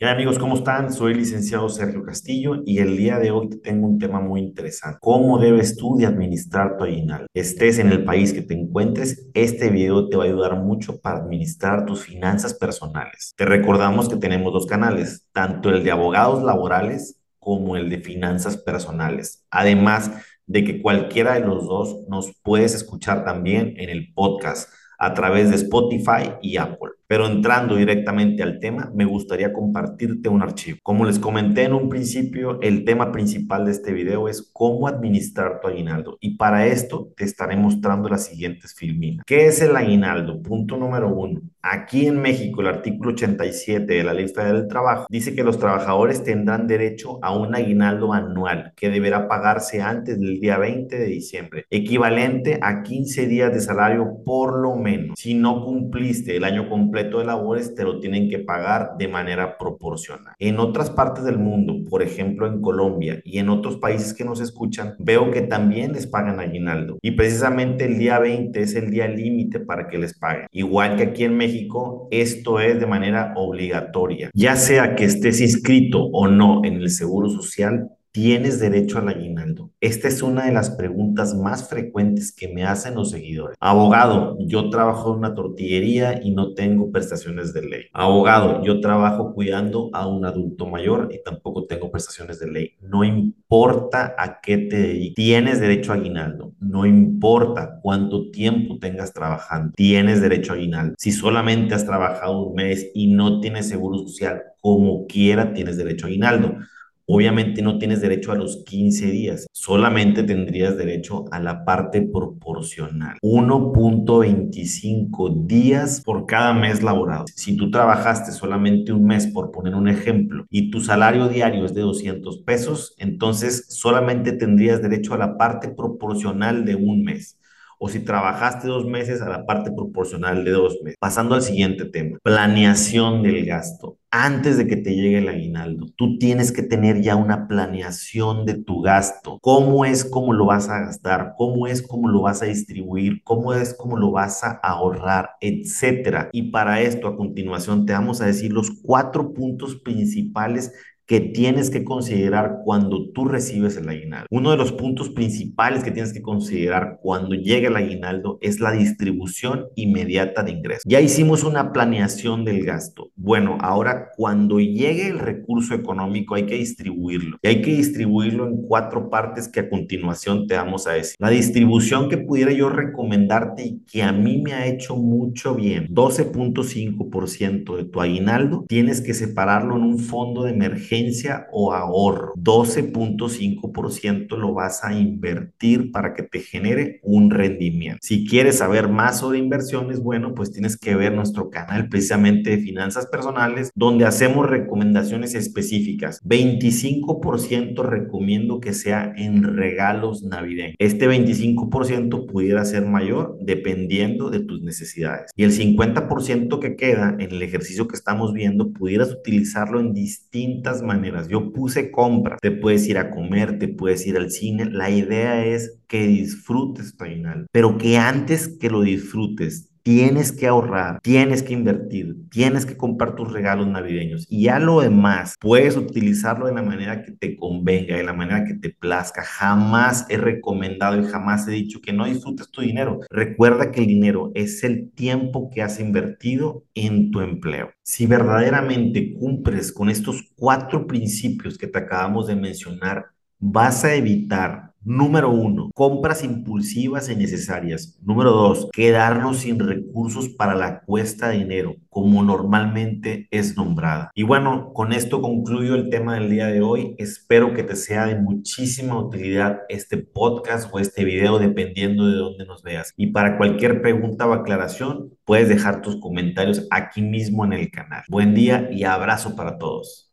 ¿Qué amigos? ¿Cómo están? Soy licenciado Sergio Castillo y el día de hoy te tengo un tema muy interesante. ¿Cómo debes tú de administrar tu aguinaldo? Estés en el país que te encuentres, este video te va a ayudar mucho para administrar tus finanzas personales. Te recordamos que tenemos dos canales, tanto el de abogados laborales como el de finanzas personales. Además de que cualquiera de los dos nos puedes escuchar también en el podcast a través de Spotify y Apple. Pero entrando directamente al tema, me gustaría compartirte un archivo. Como les comenté en un principio, el tema principal de este video es cómo administrar tu aguinaldo. Y para esto te estaré mostrando las siguientes filminas. ¿Qué es el aguinaldo? Punto número uno. Aquí en México, el artículo 87 de la Ley Federal del Trabajo dice que los trabajadores tendrán derecho a un aguinaldo anual que deberá pagarse antes del día 20 de diciembre, equivalente a 15 días de salario por lo menos. Si no cumpliste el año completo, de labores te lo tienen que pagar de manera proporcional. En otras partes del mundo, por ejemplo en Colombia y en otros países que nos escuchan, veo que también les pagan aguinaldo. Y precisamente el día 20 es el día límite para que les paguen. Igual que aquí en México, esto es de manera obligatoria. Ya sea que estés inscrito o no en el Seguro Social, ¿Tienes derecho al aguinaldo? Esta es una de las preguntas más frecuentes que me hacen los seguidores. Abogado, yo trabajo en una tortillería y no tengo prestaciones de ley. Abogado, yo trabajo cuidando a un adulto mayor y tampoco tengo prestaciones de ley. No importa a qué te dediques, tienes derecho a aguinaldo. No importa cuánto tiempo tengas trabajando, tienes derecho a aguinaldo. Si solamente has trabajado un mes y no tienes seguro social, como quiera tienes derecho a aguinaldo. Obviamente no tienes derecho a los 15 días, solamente tendrías derecho a la parte proporcional. 1.25 días por cada mes laborado. Si tú trabajaste solamente un mes, por poner un ejemplo, y tu salario diario es de 200 pesos, entonces solamente tendrías derecho a la parte proporcional de un mes o si trabajaste dos meses a la parte proporcional de dos meses. Pasando al siguiente tema, planeación del gasto. Antes de que te llegue el aguinaldo, tú tienes que tener ya una planeación de tu gasto. ¿Cómo es cómo lo vas a gastar? ¿Cómo es cómo lo vas a distribuir? ¿Cómo es cómo lo vas a ahorrar? Etcétera. Y para esto, a continuación, te vamos a decir los cuatro puntos principales que tienes que considerar cuando tú recibes el aguinaldo. Uno de los puntos principales que tienes que considerar cuando llega el aguinaldo es la distribución inmediata de ingresos. Ya hicimos una planeación del gasto. Bueno, ahora cuando llegue el recurso económico hay que distribuirlo. Y hay que distribuirlo en cuatro partes que a continuación te vamos a decir. La distribución que pudiera yo recomendarte y que a mí me ha hecho mucho bien, 12.5% de tu aguinaldo, tienes que separarlo en un fondo de emergencia o ahorro. 12.5% lo vas a invertir para que te genere un rendimiento. Si quieres saber más sobre inversiones, bueno, pues tienes que ver nuestro canal precisamente de finanzas personales, donde hacemos recomendaciones específicas. 25% recomiendo que sea en regalos navideños. Este 25% pudiera ser mayor dependiendo de tus necesidades. Y el 50% que queda en el ejercicio que estamos viendo, pudieras utilizarlo en distintas maneras. Yo puse compra, te puedes ir a comer, te puedes ir al cine. La idea es que disfrutes tu aguinaldo, pero que antes que lo disfrutes, tienes que ahorrar, tienes que invertir, tienes que comprar tus regalos navideños y ya lo demás puedes utilizarlo de la manera que te convenga, de la manera que te plazca. Jamás he recomendado y jamás he dicho que no disfrutes tu dinero. Recuerda que el dinero es el tiempo que has invertido en tu empleo. Si verdaderamente cumples con estos cuatro principios que te acabamos de mencionar, vas a evitar Número uno, compras impulsivas e innecesarias. Número dos, quedarnos sin recursos para la cuesta de dinero, como normalmente es nombrada. Y bueno, con esto concluyo el tema del día de hoy. Espero que te sea de muchísima utilidad este podcast o este video, dependiendo de dónde nos veas. Y para cualquier pregunta o aclaración, puedes dejar tus comentarios aquí mismo en el canal. Buen día y abrazo para todos.